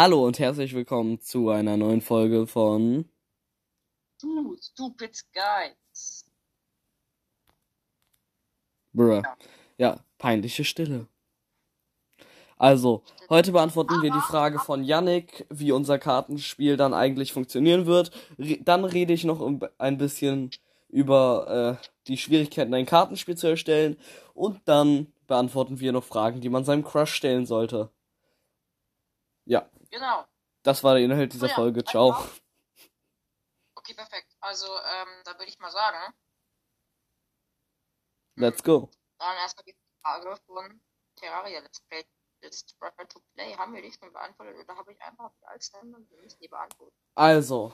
Hallo und herzlich willkommen zu einer neuen Folge von Du, stupid guys. Bruh. Ja. Ja, peinliche Stille. Also, heute beantworten wir die Frage von Yannick, wie unser Kartenspiel dann eigentlich funktionieren wird. Re dann rede ich noch ein bisschen über äh, die Schwierigkeiten, ein Kartenspiel zu erstellen. Und dann beantworten wir noch Fragen, die man seinem Crush stellen sollte. Ja, Genau. das war der Inhalt dieser Oh ja, Folge. einfach. Ciao. Okay, perfekt. Also, ähm, da würde ich mal sagen, Let's go. dann erstmal die Frage von Terraria Let's Play. Ist Refer to Play, haben wir die schon beantwortet oder habe ich einfach die müssen die beantworten? Also,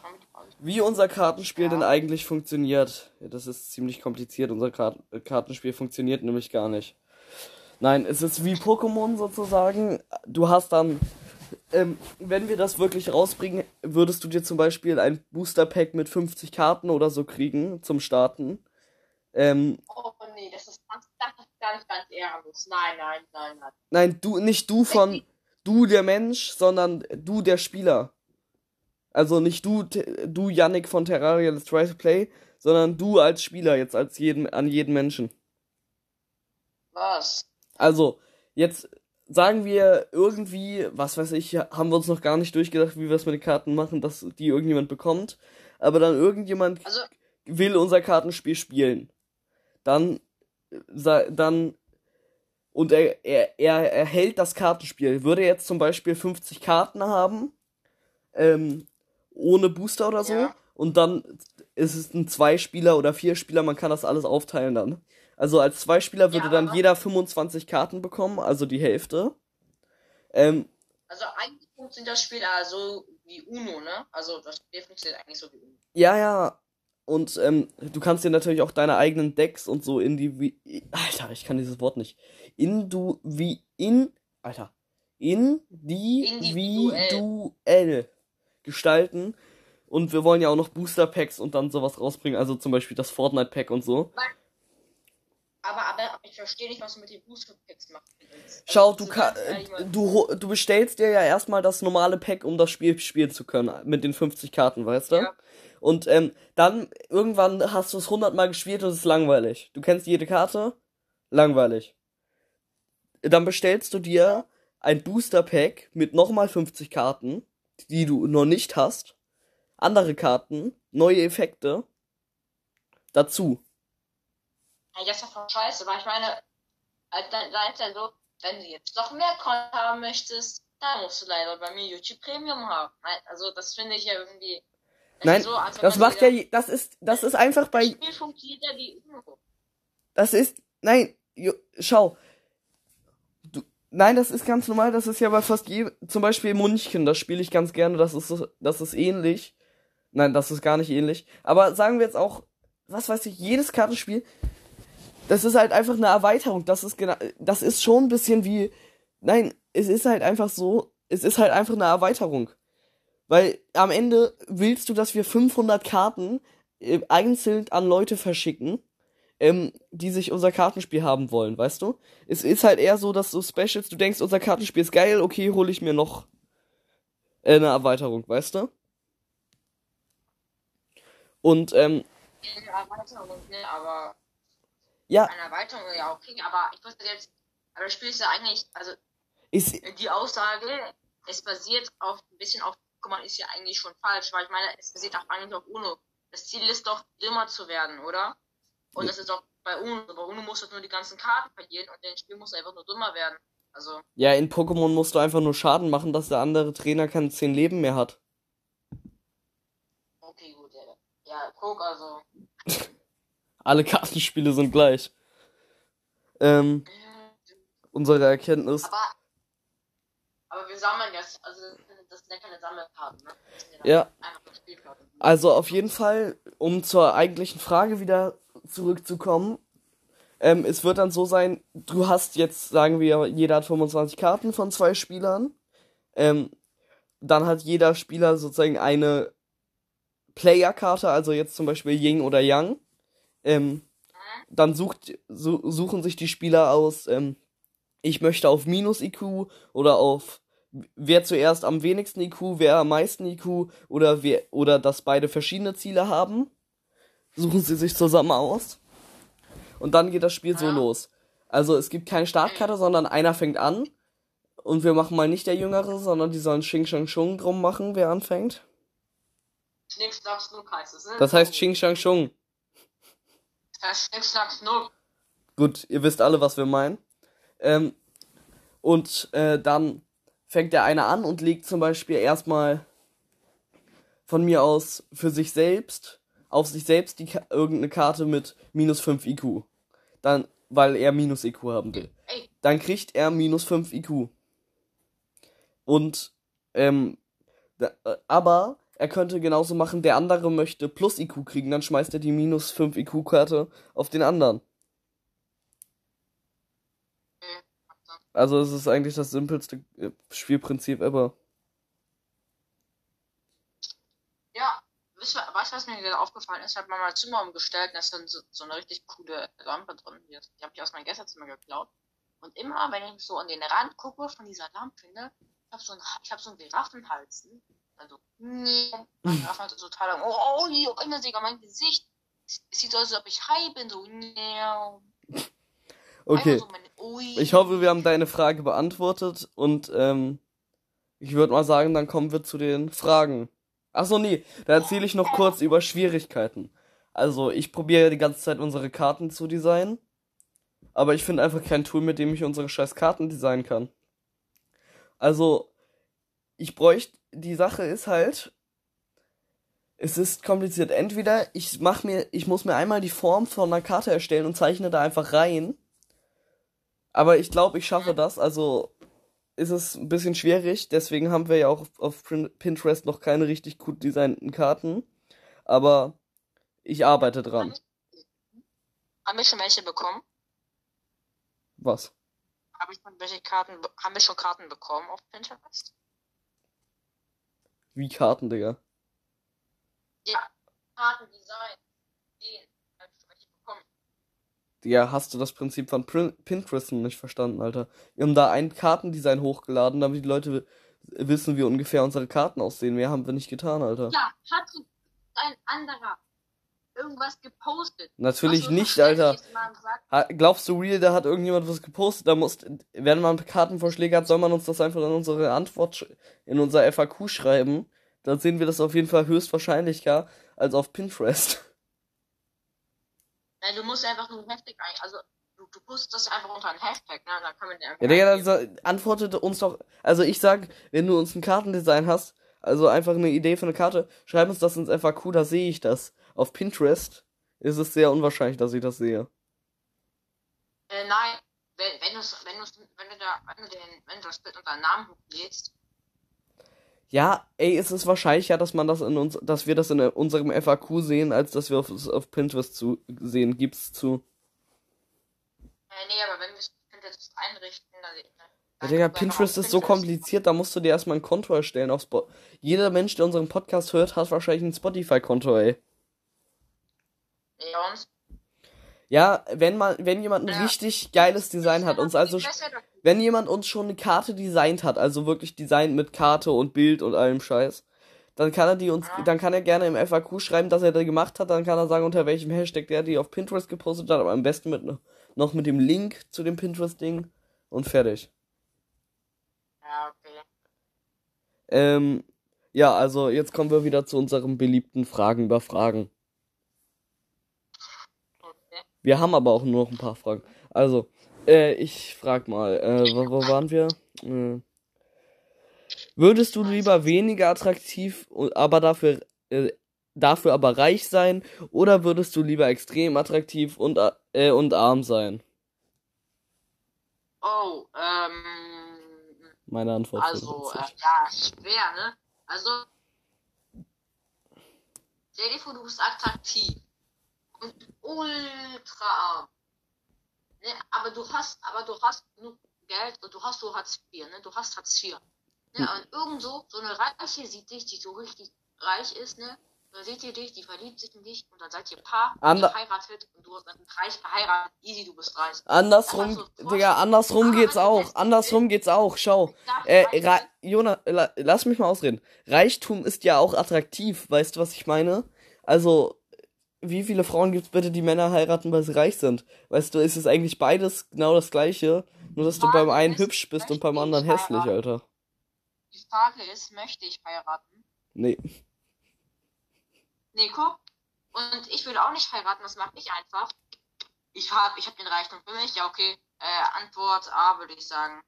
Wie unser Kartenspiel Ja. denn eigentlich funktioniert. Das ist ziemlich kompliziert. Unser Kart äh, Kartenspiel funktioniert nämlich gar nicht. Nein, es ist wie Pokémon sozusagen. Du hast dann, ähm, wenn wir das wirklich rausbringen, würdest du dir zum Beispiel ein Booster Pack mit 50 Karten oder so kriegen zum Starten. Ähm, Oh nee, das ist ganz, ist ganz, ganz ehrenlos. Nein, nein, nein, nein. nein, du, nicht du von, du der Mensch, sondern du der Spieler. Also nicht du, du Yannick von Terraria Let's Try to Play, sondern du als Spieler jetzt als jeden, an jeden Menschen. Was? Also, jetzt sagen wir irgendwie, was weiß ich, haben wir uns noch gar nicht durchgedacht, wie wir es mit den Karten machen, dass die irgendjemand bekommt. Aber dann irgendjemand Also, will unser Kartenspiel spielen. Dann, dann, und er, er, er erhält das Kartenspiel. Würde er jetzt zum Beispiel 50 Karten haben, ähm, ohne Booster oder so, Ja. und dann ist es ein Zwei-Spieler oder Vier-Spieler, man kann das alles aufteilen dann. Also als Zwei-Spieler würde Ja, dann jeder 25 Karten bekommen, also die Hälfte. Ähm, also eigentlich funktioniert das Spiel also wie Uno, ne? Also das Spiel funktioniert eigentlich so wie Uno. Ja, ja. Und ähm, du kannst dir natürlich auch deine eigenen Decks und so in die wie Alter, ich kann dieses Wort nicht. In du wie in Alter. In die Individuell. Individuell gestalten. Und wir wollen ja auch noch Booster Packs und dann sowas rausbringen, also zum Beispiel das Fortnite Pack und so. Aber, aber, aber ich verstehe nicht, was du mit den Booster Packs machst. Also, Schau, du so kann, du du bestellst dir ja erstmal das normale Pack, um das Spiel spielen zu können mit den 50 Karten, weißt du? Ja. Und ähm, dann irgendwann hast du es 100 Mal gespielt und es ist langweilig. Du kennst jede Karte, langweilig. Dann bestellst du dir ein Booster Pack mit nochmal 50 Karten, die du noch nicht hast, andere Karten, neue Effekte dazu. Ja, das ist doch voll scheiße, weil ich meine, äh, da, da ist ja so, wenn du jetzt noch mehr Content haben möchtest, dann musst du leider bei mir YouTube Premium haben. Also das finde ich ja irgendwie. das Nein, so, als wenn Das macht ja, das ist, das ist einfach bei, Das Spiel funktioniert ja wie Uno. Das ist. Nein, jo, schau. Du, nein, das ist ganz normal. Das ist ja bei fast je. Zum Beispiel Munchkin, das spiele ich ganz gerne. Das ist, das ist ähnlich. Nein, das ist gar nicht ähnlich. Aber sagen wir jetzt auch, was weiß ich, jedes Kartenspiel. Das ist halt einfach eine Erweiterung. Das ist genau. Das ist schon ein bisschen wie. Nein, es ist halt einfach so. Es ist halt einfach eine Erweiterung. Weil am Ende willst du, dass wir 500 Karten äh, einzeln an Leute verschicken ähm, die sich unser Kartenspiel haben wollen, weißt du? Es ist halt eher so, dass so Specials, du denkst, unser Kartenspiel ist geil, okay, hole ich mir noch äh, eine Erweiterung, weißt du? Und, ähm, Erweiterung, ne, aber ja, eine Erweiterung, ja, okay, aber ich wusste jetzt, aber das Spiel ist ja eigentlich, also ist, die Aussage, es basiert auf ein bisschen auf Pokémon ist ja eigentlich schon falsch, weil ich meine, es basiert auch eigentlich auf Uno. Das Ziel ist doch, dümmer zu werden, oder? Und das ist auch bei Uno. Bei Uno musst du nur die ganzen Karten verlieren und in Spiel musst du einfach nur dümmer werden. Also, ja, in Pokémon musst du einfach nur Schaden machen, dass der andere Trainer kein 10 Leben mehr hat. okay, gut, ja. Ja, guck, also. Alle Kartenspiele sind gleich. Ähm, unsere Erkenntnis. Aber, aber wir sammeln das, also das sind ja keine Sammelkarten, ne? Ja. Also auf jeden Fall, um zur eigentlichen Frage wieder zurückzukommen, ähm, es wird dann so sein, du hast jetzt, sagen wir, jeder hat 25 Karten von zwei Spielern. Ähm, dann hat jeder Spieler sozusagen eine Player-Karte, also jetzt zum Beispiel Ying oder Yang. Ähm, dann sucht, su suchen sich die Spieler aus, ähm, ich möchte auf Minus-IQ oder auf wer zuerst am wenigsten IQ, wer am meisten IQ oder wer oder dass beide verschiedene Ziele haben. Suchen sie sich zusammen aus. Und dann geht das Spiel so los. Also es gibt keine Startkarte, sondern einer fängt an. Und wir machen mal nicht der Jüngere, sondern die sollen Xing Shang Shung drum machen, wer anfängt. Ne? Das heißt Xing Shang Shung. Schnick, schnack, schnuck. Gut, ihr wisst alle, was wir meinen. Ähm, und äh, dann fängt der eine an und legt zum Beispiel erstmal von mir aus für sich selbst, auf sich selbst die Ka irgendeine Karte mit minus 5 IQ. Dann, weil er minus IQ haben will. Dann kriegt er minus 5 IQ. Und, ähm, da, äh, aber er könnte genauso machen, der andere möchte plus IQ kriegen, dann schmeißt er die minus 5 IQ-Karte auf den anderen. Also es ist eigentlich das simpelste äh, Spielprinzip ever. Ja, weißt du, was mir gerade aufgefallen ist? Ich habe mal mein Zimmer umgestellt und da ist dann so, so eine richtig coole Lampe drin. Die, die habe ich aus meinem Gästezimmer geklaut. Und immer, wenn ich so an den Rand gucke von dieser Lampe, ne, ich habe so ich hab so einen Giraffenhals. Also, nee, mein Giraffenhals ist total lang. Oh, oh, hier, immer sogar mein Gesicht. Es sieht so aus, als ob ich high bin, so, nee. Okay. So meine. Ich hoffe, wir haben deine Frage beantwortet und ähm, ich würde mal sagen, dann kommen wir zu den Fragen. Ach so, nee, da erzähle ich noch kurz über Schwierigkeiten. Also, ich probiere die ganze Zeit unsere Karten zu designen, aber ich finde einfach kein Tool, mit dem ich unsere scheiß Karten designen kann. Also, ich bräuchte, die Sache ist halt, es ist kompliziert. Entweder ich mach mir, ich muss mir einmal die Form von einer Karte erstellen und zeichne da einfach rein. Aber ich glaube, ich schaffe das. Also ist es ein bisschen schwierig. Deswegen haben wir ja auch auf, Pinterest noch keine richtig gut designten Karten. Aber ich arbeite dran. Haben wir schon welche bekommen? Was? Habe ich schon welche Karten, be- haben wir schon Karten bekommen auf Pinterest? Wie Karten, Digga. Ja, Kartendesign. Den habe ich welche bekommen. Ja, hast du das Prinzip von Pinterest nicht verstanden, Alter? Wir haben da ein Kartendesign hochgeladen, damit die Leute wi- wissen, wie ungefähr unsere Karten aussehen. Mehr haben wir nicht getan, Alter. Ja, hat ein anderer irgendwas gepostet. Natürlich Was so nicht, Alter. Glaubst du real, da hat irgendjemand was gepostet? Da muss, wenn man Kartenvorschläge hat, soll man uns das einfach in unsere Antwort, in unser FAQ schreiben. Dann sehen wir das auf jeden Fall höchstwahrscheinlicher als auf Pinterest. Nein, du musst einfach nur ein Hashtag ein. Also, du, du postest das einfach unter einen Hashtag, ne? Dann kann man den einfach. Ja, Digga, dann so, antwortet uns doch. Also ich sag, wenn du uns ein Kartendesign hast, also einfach eine Idee für eine Karte, schreib uns das ins FAQ, da sehe ich das. Auf Pinterest ist es sehr unwahrscheinlich, dass ich das sehe. Äh, nein, wenn, wenn, wenn, wenn, du da, wenn, du den, wenn du das Bild unter Namen hochlädst, Ja, ey, es ist wahrscheinlicher, dass man das in uns, dass wir das in unserem FAQ sehen, als dass wir auf, auf Pinterest zu sehen. Gibt's zu. äh, nee, aber wenn wir es Pinterest einrichten, dann. Ja, Digga, Pinterest ist so kompliziert, da musst du dir erstmal ein Konto erstellen auf Spot. Jeder Mensch, der unseren Podcast hört, hat wahrscheinlich ein Spotify-Konto, ey. Ja, und? Ja, wenn man, wenn jemand ein Ja. richtig geiles Design hat, uns also, wenn jemand uns schon eine Karte designt hat, also wirklich designt mit Karte und Bild und allem Scheiß, dann kann er die uns, Ja. dann kann er gerne im FAQ schreiben, dass er die gemacht hat, dann kann er sagen, unter welchem Hashtag der die auf Pinterest gepostet hat, aber am besten mit, noch mit dem Link zu dem Pinterest-Ding und fertig. Ja, okay. Ähm, ja, also jetzt kommen wir wieder zu unserem beliebten Fragen über Fragen. Wir haben aber auch nur noch ein paar Fragen. Also, äh, ich frag mal, äh, wo, wo waren wir? Äh, würdest du lieber weniger attraktiv, und- aber dafür, äh, dafür aber reich sein, oder würdest du lieber extrem attraktiv und, äh, und arm sein? Oh, ähm. Meine Antwort. Also, äh, ja, schwer, ne? Also, stell dir vor, du bist attraktiv und ultra arm. Ne? Aber du hast, aber du hast genug Geld und du hast so Hartz IV, ne? Du hast Hartz IV. Ne? Hm. Und irgend so, so eine Reiche sieht dich, die so richtig reich ist, ne? da seht ihr dich, die verliebt sich in dich und dann seid ihr Paar, Ander- ihr heiratet und du hast dann reich geheiratet, easy, du bist reich. Andersrum, so Digga, andersrum Ah, geht's auch. Andersrum geht's auch. Schau. Äh, reich Ra sein? Jona, la lass mich mal ausreden. Reichtum ist ja auch attraktiv, weißt du, was ich meine? Also, wie viele Frauen gibt's bitte, die Männer heiraten, weil sie reich sind? Weißt du, ist es eigentlich beides genau das gleiche, nur dass du beim einen hübsch bist und beim anderen ich hässlich, heiraten? Alter. Die Frage ist, möchte ich heiraten? Nee. Nico? Und ich würde auch nicht heiraten, das mache ich einfach. Ich habe ich hab den Reichtum für mich, ja okay. Äh, Antwort A würde ich sagen.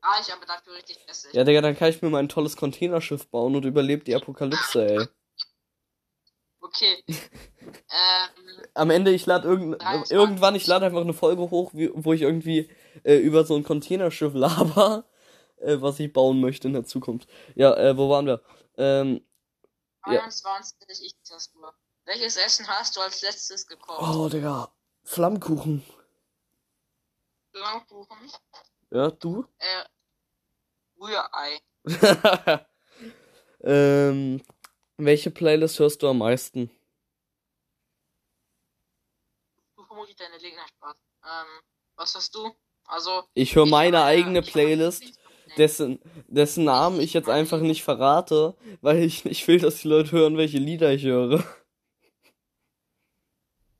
Reich, aber dafür richtig hässlich. Ja, Digga, dann kann ich mir mal ein tolles Containerschiff bauen und überlebt die Apokalypse, ey. Okay. ähm, Am Ende, ich lade irgend, 23. irgendwann, ich lade einfach eine Folge hoch, wo ich irgendwie äh, über so ein Containerschiff laber, äh, was ich bauen möchte in der Zukunft. Ja, äh, wo waren wir? Ähm, Ja. 21, ich das nur. Welches Essen hast du als letztes gekocht? oh, Digga, Flammkuchen. Langkuchen, Ja, du? äh, Rührei. ähm, welche Playlist hörst du am meisten? Du vermutlich deine Gegner Spaß. Ähm, was hast du? Also. Ich höre meine hab eigene Playlist, dessen, dessen Namen ich jetzt einfach nicht verrate, weil ich nicht will, dass die Leute hören, welche Lieder ich höre.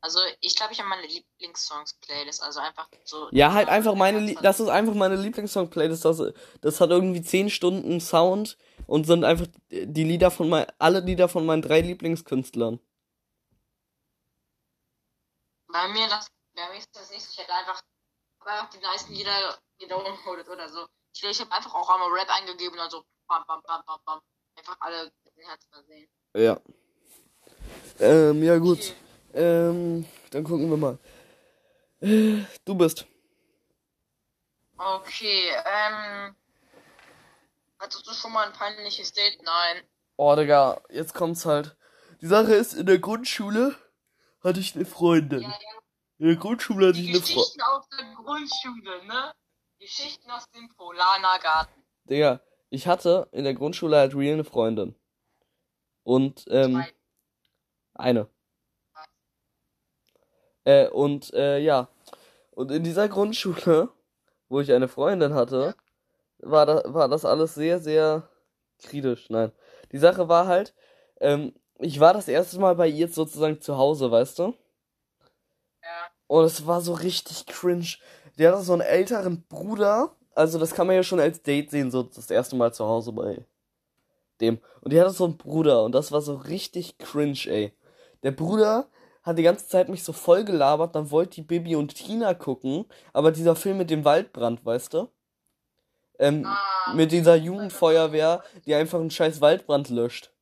Also, ich glaube, ich habe meine Lieblingssongs-Playlist. Also einfach so. Ja, halt einfach meine, Lie das ist einfach meine Lieblingssong-Playlist. Das, das hat irgendwie 10 Stunden Sound und sind einfach die Lieder von mein, alle Lieder von meinen drei Lieblingskünstlern. Bei mir, das, bei mir ist das nicht so. Ich hätte einfach, einfach die nice Lieder gedownloadet oder so. Ich, ich habe einfach auch einmal Rap eingegeben und so. Bam, bam, bam, bam, bam. Einfach alle mit dem Herz versehen. Ja. Ähm, ja gut. Okay. Ähm, dann gucken wir mal. Du bist. Okay, ähm. Hattest du schon mal ein peinliches Date? Nein. Oh, Digga, jetzt kommt's halt. Die Sache ist, in der Grundschule hatte ich eine Freundin. Ja, ja. In der Grundschule hatte ich Die eine Freundin. Geschichten aus der Grundschule, ne? Geschichten aus dem Polanergarten. Digga, ich hatte in der Grundschule halt real eine Freundin. Und, ähm, Zwei. eine. Äh, und, äh, ja. Und in dieser Grundschule, wo ich eine Freundin hatte, war, da, war das alles sehr, sehr kritisch. Nein. Die Sache war halt, ähm, ich war das erste Mal bei ihr sozusagen zu Hause, weißt du? Ja. Und es war so richtig cringe. Die hatte so einen älteren Bruder. Also das kann man ja schon als Date sehen, so das erste Mal zu Hause bei dem. Und die hatte so einen Bruder und das war so richtig cringe, ey. Der Bruder hat die ganze Zeit mich so voll gelabert, dann wollte die Bibi und Tina gucken, aber dieser Film mit dem Waldbrand, weißt du? Ähm, Ah, mit dieser Jugendfeuerwehr, die einfach einen scheiß Waldbrand löscht.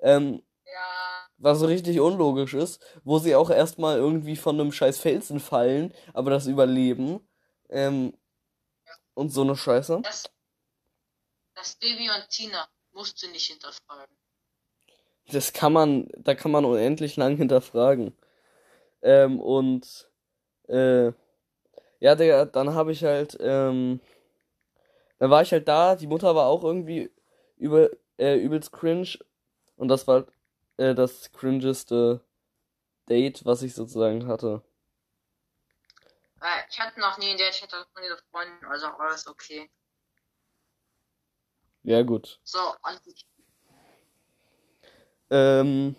Ähm, ja. was so richtig unlogisch ist, wo sie auch erstmal irgendwie von einem scheiß Felsen fallen, aber das überleben. Ähm, und so eine Scheiße. Das, das Baby und Tina musst du nicht hinterfragen. Das kann man, da kann man unendlich lang hinterfragen. Ähm, und äh, ja, Digga, dann habe ich halt, ähm, dann war ich halt da, die Mutter war auch irgendwie über, äh, übelst cringe. Und das war äh, das cringeste Date, was ich sozusagen hatte. Äh, ich hatte noch nie ein Date, ich hatte noch nie eine Freundin, also alles okay. Ja, gut. So, Antwort. Ähm,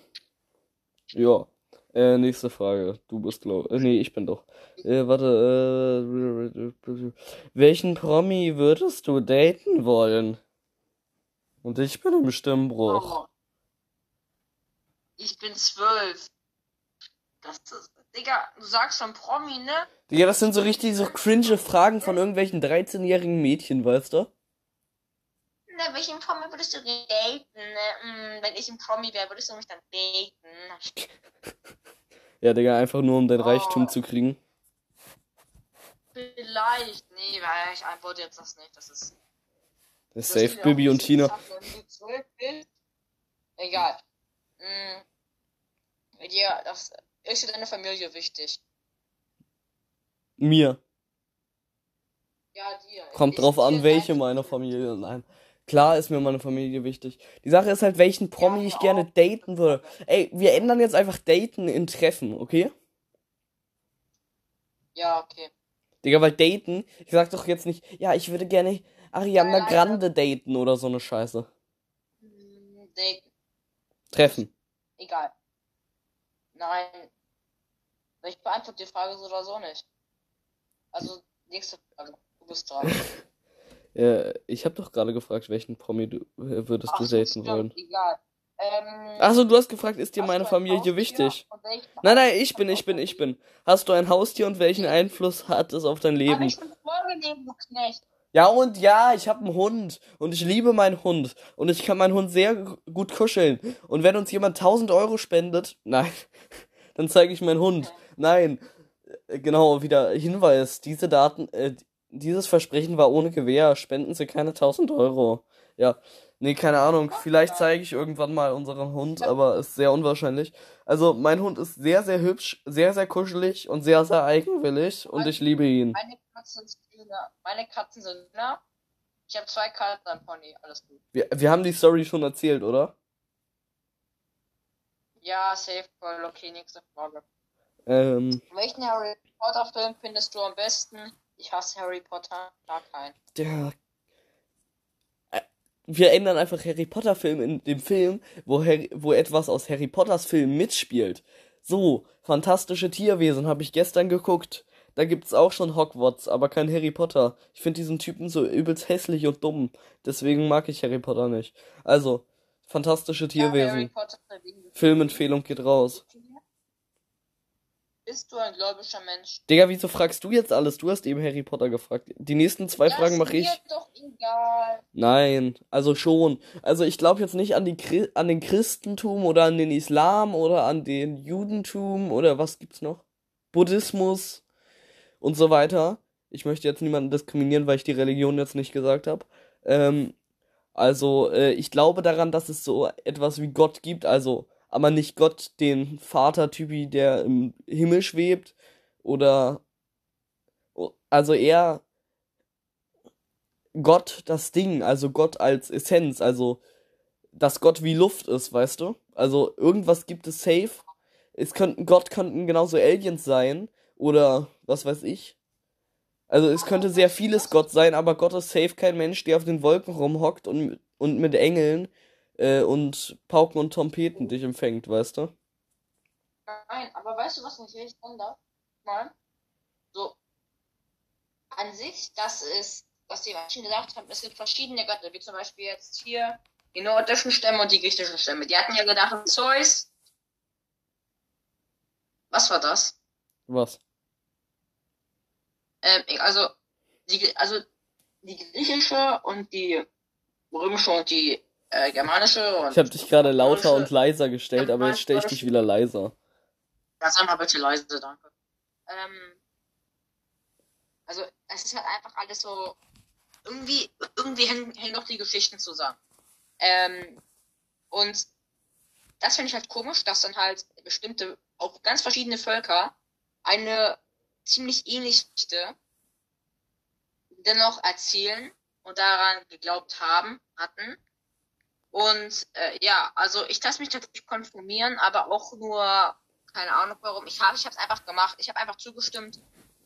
ja. Äh, nächste Frage. Du bist, glaub äh, nee, ich bin doch. Äh, warte, äh, welchen Promi würdest du daten wollen? Und ich bin im Stimmbruch. Oh. Ich bin zwölf. Das ist, Digga, du sagst schon Promi, ne? Digga, das sind so richtig so cringe Fragen von irgendwelchen 13-jährigen Mädchen, weißt du? Na, welchen Promi würdest du daten? Ne? Hm, wenn ich ein Promi wäre, würdest du mich dann daten? Ja, Digga, einfach nur um dein Oh. Reichtum zu kriegen. Vielleicht. Nee, weil ich antworte jetzt das nicht. Das ist. Das ist safe Bibi und Tina. bist. Egal. Hm. Dir, das ist dir deine Familie wichtig. Mir. Ja, dir. Kommt Ist drauf an, welche meiner Familie Familie. Nein. Klar ist mir meine Familie wichtig. Die Sache ist halt, welchen Promi ich gerne daten würde. Ey, wir ändern jetzt einfach daten in Treffen, okay? Ja, okay. Digga, weil daten, ich sag doch jetzt nicht, ja, ich würde gerne Ariana Nein, Grande daten oder so eine Scheiße. Hm, Daten. Treffen. Egal. Nein. Ich beantworte die Frage so oder so nicht. Also, nächste Frage. Du bist dran. Äh, ich habe doch gerade gefragt, welchen Promi du äh, würdest du so, daten stimmt, wollen. Egal. Ähm, Achso, du hast gefragt, ist dir meine du ein Familie Haustier wichtig? Nein, nein, ich bin, ich bin, ich bin. Hast du ein Haustier und welchen Einfluss hat es auf dein Leben? Leben? ich schon vorgelesen, du Knecht. Ja und ja, ich habe einen Hund und ich liebe meinen Hund und ich kann meinen Hund sehr gut kuscheln. Und wenn uns jemand 1000 Euro spendet, nein, dann zeige ich meinen Hund. Nein, Äh, genau, wieder Hinweis, diese Daten, äh, dieses Versprechen war ohne Gewähr, spenden Sie keine 1000 Euro. Ja, nee, keine Ahnung, vielleicht zeige ich irgendwann mal unseren Hund, aber ist sehr unwahrscheinlich. Also mein Hund ist sehr, sehr hübsch, sehr, sehr kuschelig und sehr, sehr eigenwillig und ich liebe ihn. Meine Katzen sind Hühner. Meine Katzen sind Hühner. Ich habe zwei Katzen, ein Pony. Alles gut. Wir, wir haben die Story schon erzählt, oder? Ja, safe, voll okay, nächste Frage. Ähm, Welchen Harry Potter Film findest du am besten? Ich hasse Harry Potter, gar keinen. der. Äh, Wir ändern einfach Harry Potter Film in dem Film, wo, Harry, wo etwas aus Harry Potters Film mitspielt. So, fantastische Tierwesen habe ich gestern geguckt. Da gibt's auch schon Hogwarts, aber kein Harry Potter. Ich finde diesen Typen so übelst hässlich und dumm. Deswegen mag ich Harry Potter nicht. Also, fantastische Ja, Tierwesen. Wegen Filmempfehlung geht raus. Bist du ein gläubiger Mensch? Digga, wieso fragst du jetzt alles? Du hast eben Harry Potter gefragt. Die nächsten zwei Ja, Fragen ist mache ich. mir doch egal. Nein, also schon. Also ich glaube jetzt nicht an die Chri an den Christentum oder an den Islam oder an den Judentum oder was gibt's noch? Buddhismus und so weiter. Ich möchte jetzt niemanden diskriminieren, weil ich die Religion jetzt nicht gesagt habe. Ähm, also äh, ich glaube daran, dass es so etwas wie Gott gibt, also aber nicht Gott, den Vater-Typi, der im Himmel schwebt oder also eher Gott das Ding, also Gott als Essenz, also dass Gott wie Luft ist, weißt du? Also irgendwas gibt es safe. Es könnten Gott könnten genauso Aliens sein oder was weiß ich. Also es könnte sehr vieles Gott sein, aber Gott ist safe kein Mensch, der auf den Wolken rumhockt und und mit Engeln äh, und Pauken und Trompeten dich empfängt, weißt du? Nein, aber weißt du, was mich richtig wundert? Mal, so, an sich, das ist, was die Menschen gesagt haben, es gibt verschiedene Götter, wie zum Beispiel jetzt hier die nordischen Stämme und die griechischen Stämme. Die hatten ja gedacht, Zeus. Was war das? Was? Ähm, also, die, also, die griechische und die römische und die äh, germanische und Ich habe dich gerade lauter und leiser gestellt, aber jetzt stelle ich dich wieder leiser. Ja, sag mal bitte leise, danke. Ähm, also, es ist halt einfach alles so. Irgendwie, irgendwie hängen, hängen doch die Geschichten zusammen. Ähm, und das finde ich halt komisch, dass dann halt bestimmte, auch ganz verschiedene Völker eine ziemlich ähnliche Geschichte dennoch erzählen und daran geglaubt haben, hatten. Und äh, ja, also ich lasse mich natürlich konformieren, aber auch nur, keine Ahnung warum. Ich habe ich es einfach gemacht. Ich habe einfach zugestimmt.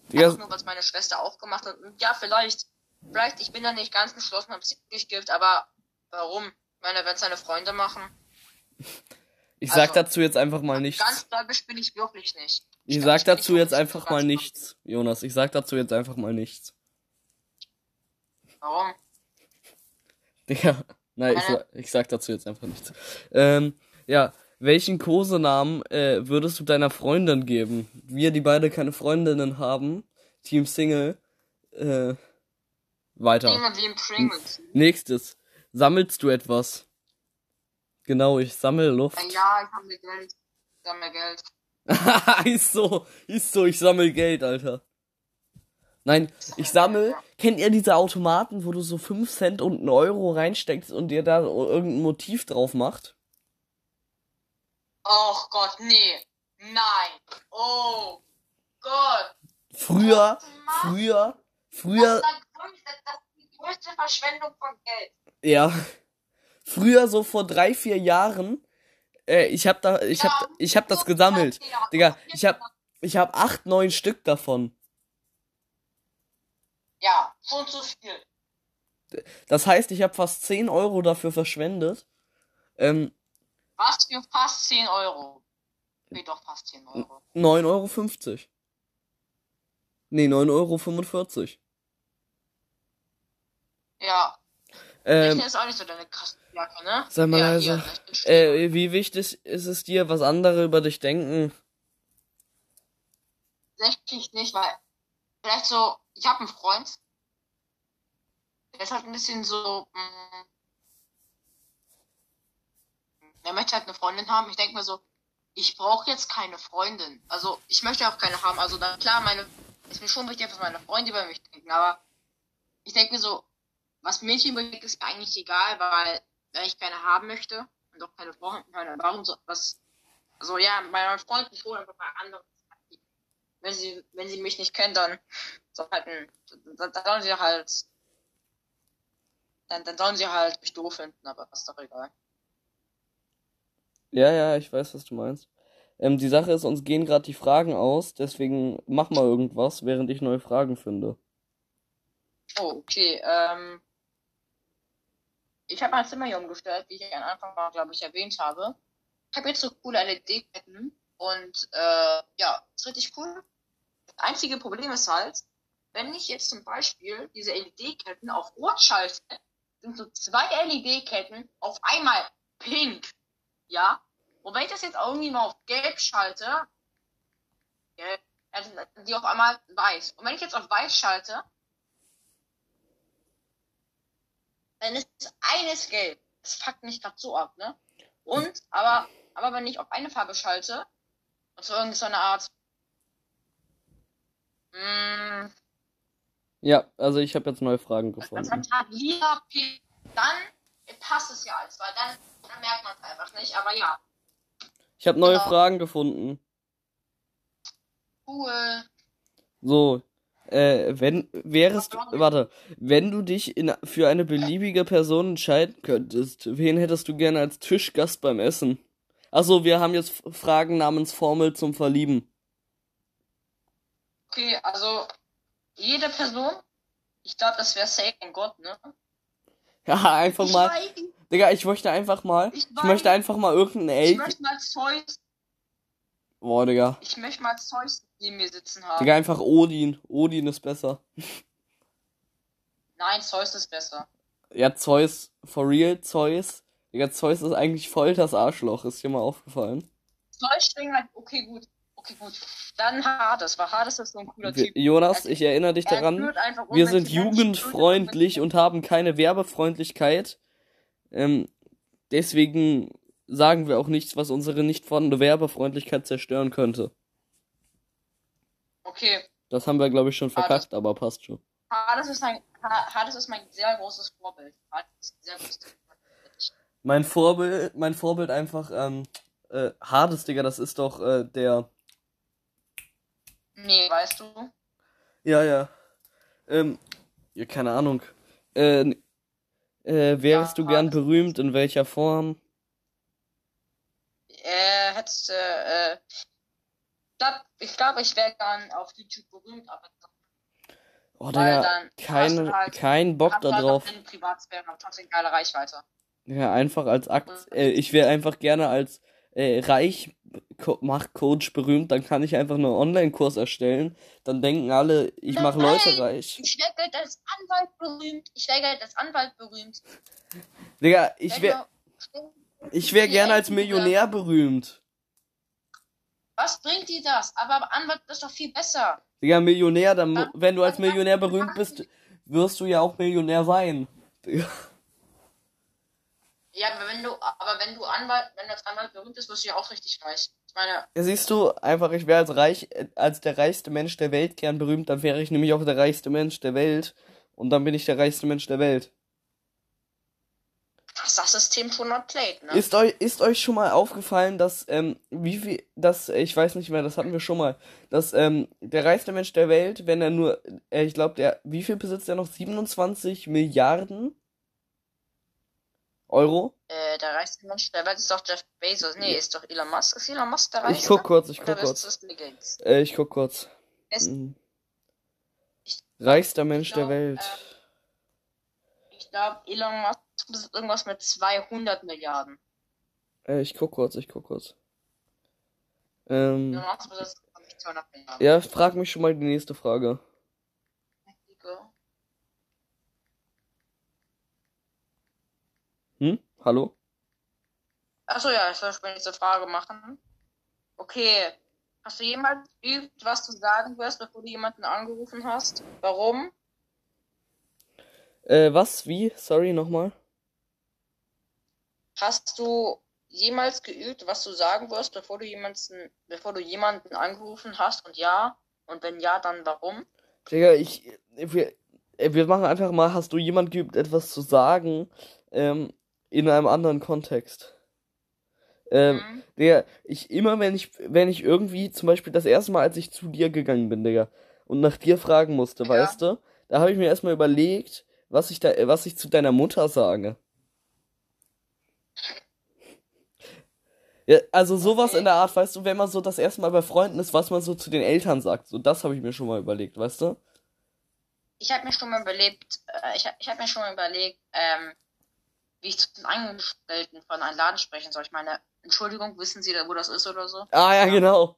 Digga, Einfach nur, was meine Schwester auch gemacht hat. Und ja, vielleicht, vielleicht, ich bin da nicht ganz entschlossen, ob es nicht gibt, aber warum? Ich meine, wenn es seine Freunde machen. ich sag also, dazu jetzt einfach mal nichts. Ganz gläubig bin ich wirklich nicht. Ich glaub, sag dazu jetzt wirklich einfach mal nichts, Jonas. Ich sag dazu jetzt einfach mal nichts. Warum? Digga, nein, ich, sa- ich sag dazu jetzt einfach nichts. Ähm, ja, welchen Kosenamen äh, würdest du deiner Freundin geben? Wir, die beide keine Freundinnen haben, Team Single, äh, weiter. Nächstes, sammelst du etwas? Genau, ich sammle Luft. Äh, ja, ich habe Geld. Ich habe Geld. ist so, ist so, ich sammel Geld, Alter. Nein, ich sammel. Kennt ihr diese Automaten, wo du so 5 Cent und einen Euro reinsteckst und dir da irgendein Motiv drauf macht? Oh Gott, nee. Nein. Oh Gott. Früher, früher, früher, größte, das ist die größte Verschwendung von Geld. Ja. Früher, so vor drei, vier Jahren, äh, ich hab da, ich hab, ich hab das gesammelt. Digga, ich hab, ich hab acht, neun Stück davon. Ja, schon zu viel. Das heißt, ich habe fast 10 Euro dafür verschwendet. Ähm, Was für fast 10 Euro? Nee, doch fast 10 Euro. 9,50 Euro. Nee, 9,45 Euro. Ja, Ähm, ist auch nicht so deine krasse Jacke, ne? Sei mal ja, leise. Stürmer. äh, wie wichtig ist es dir, was andere über dich denken? Tatsächlich nicht, weil vielleicht so, ich habe einen Freund, der ist halt ein bisschen so, mh, der möchte halt eine Freundin haben. Ich denke mir so, ich brauche jetzt keine Freundin. Also ich möchte auch keine haben. Also dann klar, meine ist mir schon wichtig, was meine Freunde über mich denken, aber ich denke mir so, was Mädchen überlegt, ist eigentlich egal, weil wenn ich keine haben möchte und auch keine Frau keine, warum so was also ja, meine Freunde schon einfach bei anderen wenn sie, wenn sie mich nicht kennen, dann, so halt ein, dann, sollen sie halt, dann, dann sollen sie halt mich doof finden, aber ist doch egal. Ja, ja, ich weiß, was du meinst. Ähm, die Sache ist, uns gehen gerade die Fragen aus, deswegen mach mal irgendwas, während ich neue Fragen finde. Oh, okay, ähm, ich habe mein Zimmer hier umgestellt, wie ich am Anfang mal, glaube ich, erwähnt habe. Ich habe jetzt so coole LED-Ketten und, äh, ja, ist richtig cool. Das einzige Problem ist halt, wenn ich jetzt zum Beispiel diese LED-Ketten auf Rot schalte, sind so zwei LED-Ketten auf einmal pink. Ja? Und wenn ich das jetzt irgendwie mal auf gelb schalte, also die auf einmal weiß. Und wenn ich jetzt auf weiß schalte, dann ist eines gelb. Das fuckt mich gerade so ab, ne? Und, aber, aber wenn ich auf eine Farbe schalte, und so irgendeine so eine Art, mh, Ja, also ich habe jetzt neue Fragen was gefunden. man hat, lila, pink, dann passt es ja alles, weil dann, dann merkt man es einfach nicht, aber ja, Ich habe neue Genau. Fragen gefunden. cool. So, äh, wenn, wärest, warte, wenn du dich in, für eine beliebige Person entscheiden könntest, wen hättest du gerne als Tischgast beim Essen? Achso, wir haben jetzt Fragen namens Formel zum Verlieben. Okay, also, jede Person, ich glaube, das wäre safe ein Gott, ne? Ja, einfach Ich mal, weiß, Digga, ich möchte einfach mal, Ich ich möchte einfach mal irgendeinen ich Elch, möchte mal Zeus, boah, Digga, ich möchte mal Zeus neben mir sitzen haben. Digga, einfach Odin, Odin ist besser. Nein, Zeus ist besser. Ja, Zeus, for real, Zeus, Digga, Zeus ist eigentlich voll das Arschloch, ist dir mal aufgefallen? Zeus halt, okay, gut. Okay, gut. Dann Hades, weil Hades ist so ein cooler Typ. Jonas, ich erinnere dich daran, wir sind jugendfreundlich und haben keine Werbefreundlichkeit. Ähm, deswegen sagen wir auch nichts, was unsere nicht vorhandene Werbefreundlichkeit zerstören könnte. Okay, Das haben wir, glaube ich, schon verkackt, aber passt schon. Hades ist mein, Ha- Hades ist mein sehr großes Vorbild. Hades ist ein sehr großes Vorbild. Mein Vorbild, mein Vorbild einfach, ähm, äh, Hades, Digga, das ist doch, äh, der, Nee, weißt du? ja, ja, ähm, ja, keine Ahnung. Äh, äh, wärst Ja, du gern berühmt, in welcher Form? Äh, hättest, äh, äh, ich glaube, ich wäre gern auf YouTube berühmt, aber Oh, Digga, kein, du halt- kein Bock hast du da halt drauf. Privatsphäre, trotzdem geile Reichweite. Ja, einfach als Akt. Äh, ich wäre einfach gerne als äh, reich Co mach Coach berühmt, dann kann ich einfach einen Online-Kurs erstellen. Dann denken alle, ich mache Leute reich. Ich wäre gern als Anwalt berühmt. Ich wäre gern als Anwalt berühmt. Digga, ich wäre ich wär die gerne als Millionär berühmt. Was bringt dir das? Aber Anwalt ist doch viel besser. Digga, Millionär, dann, wenn du als Millionär berühmt bist, wirst du ja auch Millionär sein. Digga. Ja, aber wenn du, aber wenn du Anwalt, wenn du als Anwalt berühmt bist, wirst du ja auch richtig reich. Ich meine, Ja, siehst du, einfach, ich wäre als reich, als der reichste Mensch der Welt gern berühmt, dann wäre ich nämlich auch der reichste Mensch der Welt. Und dann bin ich der reichste Mensch der Welt. das ist das System schon not played, ne? Ist euch, ist euch schon mal aufgefallen, dass, ähm, wie viel, dass, äh, ich weiß nicht mehr, das hatten wir schon mal, dass, ähm, der reichste Mensch der Welt, wenn er nur, äh, ich glaube, der, wie viel besitzt er noch? 27 Milliarden? Euro? Äh, der reichste Mensch der Welt ist doch Jeff Bezos. Nee, ist doch Elon Musk. Ist Elon Musk der reichste? Ich guck kurz, ich guck kurz. Äh, ich guck kurz. Ist- Mhm. Ich- Reichster Mensch der glaub, Welt. Ich glaube, Elon Musk besitzt irgendwas mit 200 Milliarden. Äh, ich guck kurz, ich guck kurz. Ähm, Elon Musk besitzt glaub ich, 200 Milliarden. ja, frag mich schon mal die nächste Frage. Hm? Hallo? Achso, ja, ich soll schon nächste Frage machen. Okay. Hast du jemals geübt, was du sagen wirst, bevor du jemanden angerufen hast? Warum? Äh, was? Wie? Sorry, nochmal. Hast du jemals geübt, was du sagen wirst, bevor du jemanden, bevor du jemanden angerufen hast? Und ja. Und wenn ja, dann warum? Digga, ich. Wir, wir machen einfach mal, hast du jemand geübt, etwas zu sagen, ähm, in einem anderen Kontext. Ähm, Mhm. Digga, ich immer, wenn ich, wenn ich irgendwie, zum Beispiel das erste Mal, als ich zu dir gegangen bin, Digga, und nach dir fragen musste, Ja. weißt du, da habe ich mir erstmal überlegt, was ich da, was ich zu deiner Mutter sage. Ja, also sowas Okay. in der Art, weißt du, wenn man so das erste Mal bei Freunden ist, was man so zu den Eltern sagt, so das habe ich mir schon mal überlegt, weißt du? Ich habe mir schon mal überlegt, äh, ich, hab- ich habe mir schon mal überlegt, ähm, wie ich zu den Angestellten von einem Laden sprechen soll. Ich meine, Entschuldigung, wissen Sie, wo das ist oder so? Ah ja, genau.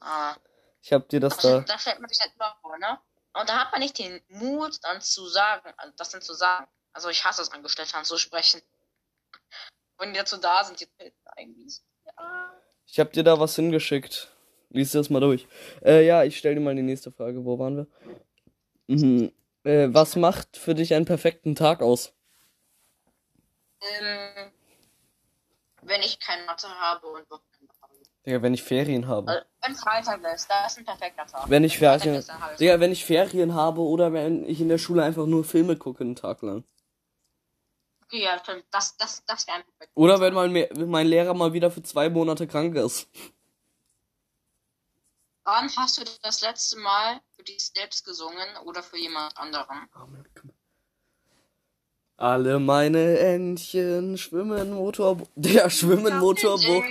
Ah, Ich hab dir das also, da. da stellt man sich halt immer vor, ne? Und da hat man nicht den Mut, dann zu sagen, also das dann zu sagen. Also ich hasse es, Angestellte anzusprechen. Wenn die dazu da sind, die eigentlich. Ja. Ich hab dir da was hingeschickt. Lies das mal durch. Äh, ja, ich stell dir mal die nächste Frage. Wo waren wir? Mhm. Äh, was macht für dich einen perfekten Tag aus? Ähm, wenn ich kein Mathe habe und Wochenende habe. Digga, wenn ich Ferien habe. Also, wenn Freitag ist, da ist ein perfekter Tag. Wenn ich Ferien. ist, Digga, wenn ich Ferien habe oder wenn ich in der Schule einfach nur Filme gucke einen Tag lang. Okay, ja, stimmt. Das, das, das wäre ein perfekter Oder Tag. wenn mein, Me- mein Lehrer mal wieder für zwei Monate krank ist. Wann hast du das letzte Mal für dich selbst gesungen oder für jemand anderen? Alle meine Entchen schwimmen Motorboot. Der schwimmen Motorboot.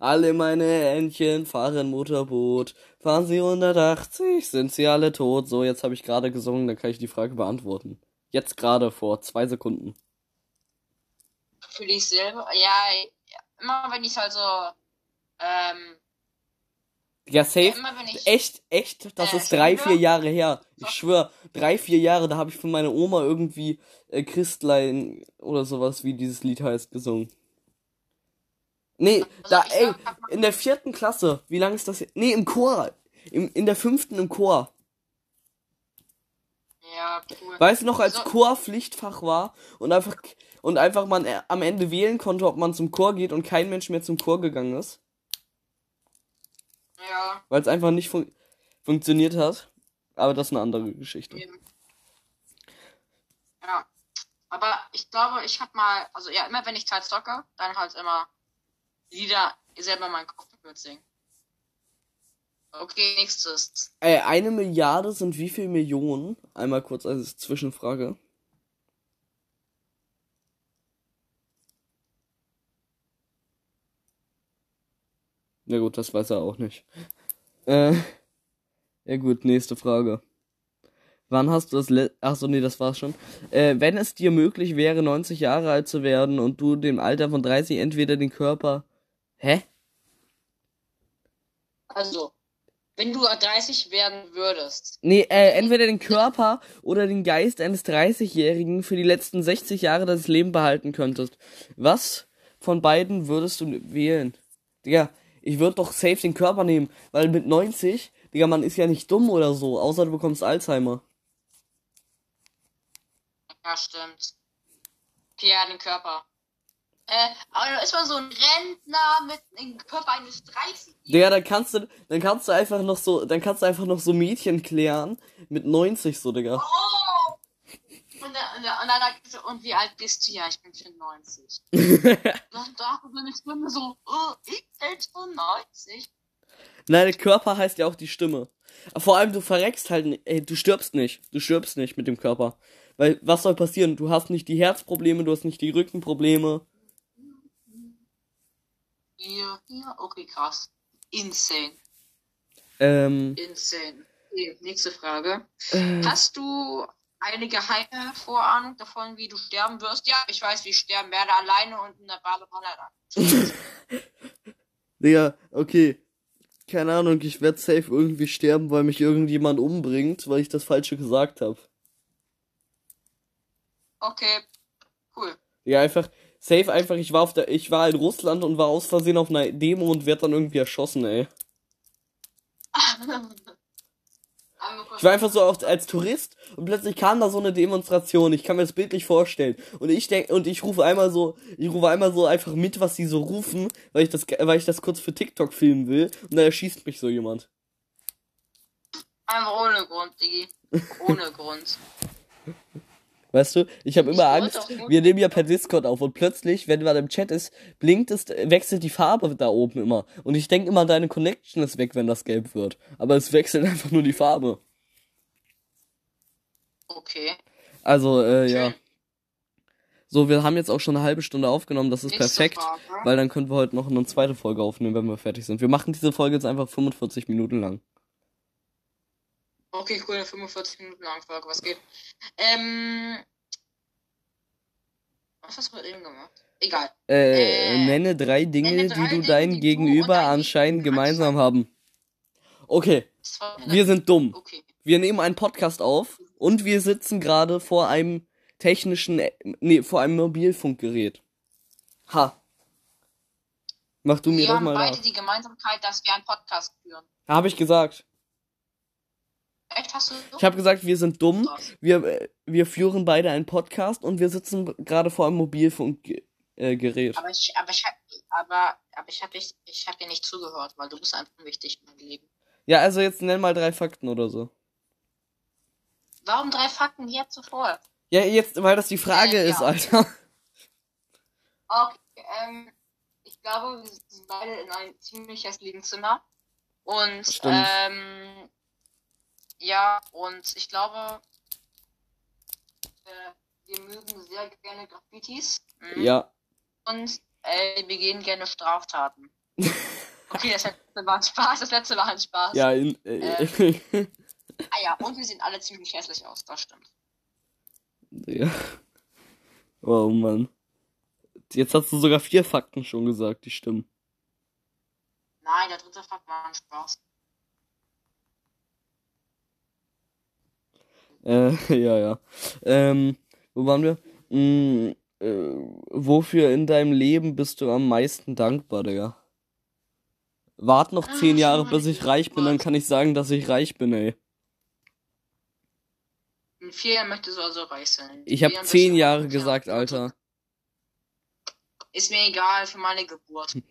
Alle meine Entchen fahren Motorboot. Fahren sie 180, sind sie alle tot. So, jetzt habe ich gerade gesungen, dann kann ich die Frage beantworten. Jetzt gerade vor zwei Sekunden. Für dich selber? Ja, ja, immer wenn ich halt so, ähm, Ja, safe. ja, Echt, echt, das Äh, ist drei, vier Jahre her. Ich schwör, drei, vier Jahre, da habe ich von meiner Oma irgendwie äh, Christlein oder sowas, wie dieses Lied heißt, gesungen. Nee, Also da, ey, in der vierten Klasse. Wie lange ist das? jetzt? Nee, im Chor. Im, in der fünften im Chor. ja, cool. Weißt du noch, als So. Chor Pflichtfach war und einfach und einfach man äh, am Ende wählen konnte, ob man zum Chor geht und kein Mensch mehr zum Chor gegangen ist, Ja, weil es einfach nicht fun funktioniert hat. Aber das ist eine andere Geschichte. eben. Ja. Aber ich glaube, ich hab mal, also ja, immer wenn ich Zeit zocke, dann halt immer Lieder selber in meinen Kopf mitsingen. Okay, nächstes. Ey, eine Milliarde sind wie viel Millionen? Einmal kurz als Zwischenfrage. Na gut, das weiß er auch nicht. Äh, ja gut, nächste Frage. Wann hast du das le Ach so, nee, das war's schon. Äh, wenn es dir möglich wäre, 90 Jahre alt zu werden und du dem Alter von 30 entweder den Körper... Hä? Also, wenn du 30 werden würdest, Nee, äh, entweder den Körper oder den Geist eines 30-Jährigen für die letzten 60 Jahre das Leben behalten könntest. Was von beiden würdest du wählen? Digga, ich würde doch safe den Körper nehmen, weil mit 90, Digga, man ist ja nicht dumm oder so, außer du bekommst Alzheimer. ja, stimmt. Okay, ja, den Körper. Äh, aber ist man so ein Rentner mit dem Körper eines 30 Digga, dann kannst du, dann kannst du einfach noch so, dann kannst du einfach noch so Mädchen klären mit 90 so, Digga. Oh! Und, und, und dann sagst du, und wie alt bist du? Ja, ich bin 94. Dann dachte ich meine Stimme so, oh, ich bin schon 90. Nein, der Körper heißt ja auch die Stimme. Vor allem, du verreckst halt, ey, du stirbst nicht. Du stirbst nicht mit dem Körper. Weil, was soll passieren? Du hast nicht die Herzprobleme, du hast nicht die Rückenprobleme. Hier, hier, okay, krass. Insane. Ähm, Insane. Okay, nächste Frage. äh, Hast du eine geheime Vorahnung davon, wie du sterben wirst? Ja, ich weiß, wie ich sterben werde, alleine und in der Badewanne. Digga, okay. Keine Ahnung, ich werd safe irgendwie sterben, weil mich irgendjemand umbringt, weil ich das Falsche gesagt habe. Okay, cool. Ja, einfach, safe einfach, ich war auf der, ich war in Russland und war aus Versehen auf einer Demo und werd dann irgendwie erschossen, ey. Ich war einfach so auf, als Tourist und plötzlich kam da so eine Demonstration. Ich kann mir das bildlich vorstellen. Und ich denk, und ich rufe einmal so, ich rufe einmal so einfach mit, was sie so rufen, weil ich das, weil ich das kurz für TikTok filmen will. Und da erschießt mich so jemand. Einfach ohne Grund, Digi. Ohne Grund. Weißt du, ich habe immer Angst. Wir nehmen ja per Discord auf und plötzlich, wenn man im Chat ist, blinkt es, wechselt die Farbe da oben immer. Und ich denk immer, deine Connection ist weg, wenn das gelb wird. Aber es wechselt einfach nur die Farbe. Okay. Also, äh, ja. So, wir haben jetzt auch schon eine halbe Stunde aufgenommen, das ist Nächste perfekt. Frage. Weil dann können wir heute noch eine zweite Folge aufnehmen, wenn wir fertig sind. Wir machen diese Folge jetzt einfach 45 Minuten lang. Okay, cool, eine 45 Minuten lang Folge, was geht? Ähm. Was hast du mit eben gemacht? Egal. Äh, Äh, nenne drei Dinge, nenne drei die du du Gegenüber dein anscheinend gemeinsam haben. Okay, wir sind dumm. Okay. Wir nehmen einen Podcast auf und wir sitzen gerade vor einem technischen, äh, nee, vor einem Mobilfunkgerät. Ha. Mach du mir Wir das haben mal beide nach. die Gemeinsamkeit, dass wir einen Podcast führen. Habe ich gesagt. Echt, hast du so? Ich habe gesagt, wir sind dumm. Wir, äh, wir führen beide einen Podcast und wir sitzen gerade vor einem Mobilfunkgerät. Äh, Gerät. Aber ich, aber ich hab, aber, aber ich hab, ich, ich hab dir nicht zugehört, weil du bist einfach unwichtig in meinem Leben. ja, also jetzt nenn mal drei Fakten oder so. Warum drei Fakten jetzt sofort? Ja, jetzt, weil das die Frage Äh, ist, ja. Alter. Okay, ähm, ich glaube, wir sind beide in einem ziemlich hässlichen Zimmer. Und, Stimmt. ähm, ja, und ich glaube, äh, wir mögen sehr gerne Graffitis. Mhm. Ja. Und, äh, wir begehen gerne Straftaten. Okay, das letzte war ein Spaß, das letzte war ein Spaß. Ja, in, äh, Ah ja, und wir sehen alle ziemlich hässlich aus, das stimmt. ja. Oh Mann. Jetzt hast du sogar vier Fakten schon gesagt, die stimmen. Nein, der dritte Fakt war ein Spaß. Äh, ja, ja. Ähm, wo waren wir? Mm, äh, wofür in deinem Leben bist du am meisten dankbar, Digga? Wart noch Ah, zehn Jahre, bis ich reich bin, dann kann ich sagen, dass ich reich bin, ey. In vier Jahren möchtest du also reich sein. In Ich habe zehn Jahre gesagt, Alter. Ist mir egal, für meine Geburt.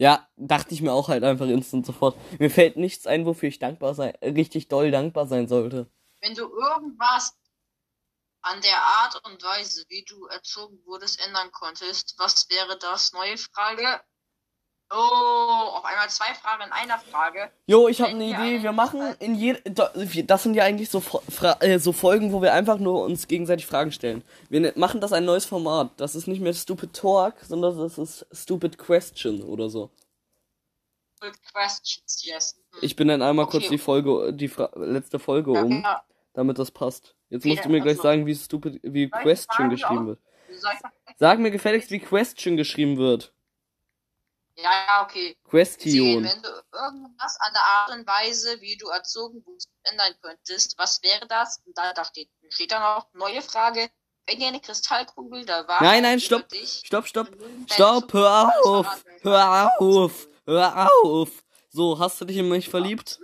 Ja, dachte ich mir auch halt einfach instant sofort. Mir fällt nichts ein, wofür ich dankbar sein, richtig doll dankbar sein sollte. Wenn du irgendwas an der Art und Weise, wie du erzogen wurdest, ändern konntest, was wäre das? Neue Frage. Oh, auf einmal zwei Fragen in einer Frage. Jo, ich habe eine Idee. Wir machen in jed das sind ja eigentlich so Fra äh, so Folgen, wo wir einfach nur uns gegenseitig Fragen stellen. Wir ne machen das ein neues Format. Das ist nicht mehr Stupid Talk, sondern das ist Stupid Question oder so. Good questions, yes. Hm. Ich bin dann einmal kurz Okay. die Folge die Fra letzte Folge um, Ja, damit das passt. Jetzt musst du mir gleich also- sagen, wie Stupid wie Question geschrieben wird. Sag mir gefälligst, wie Question geschrieben wird. Ja, ja, okay. Question. wenn du irgendwas an der Art und Weise, wie du erzogen wurdest, ändern könntest, was wäre das? Und da, da steht, steht dann noch, neue Frage, wenn dir eine Kristallkugel da war. Nein, nein, stopp. Dich, Stopp, stopp. Stopp, hör auf. Hör auf. Hör auf. So, hast du dich in mich verliebt?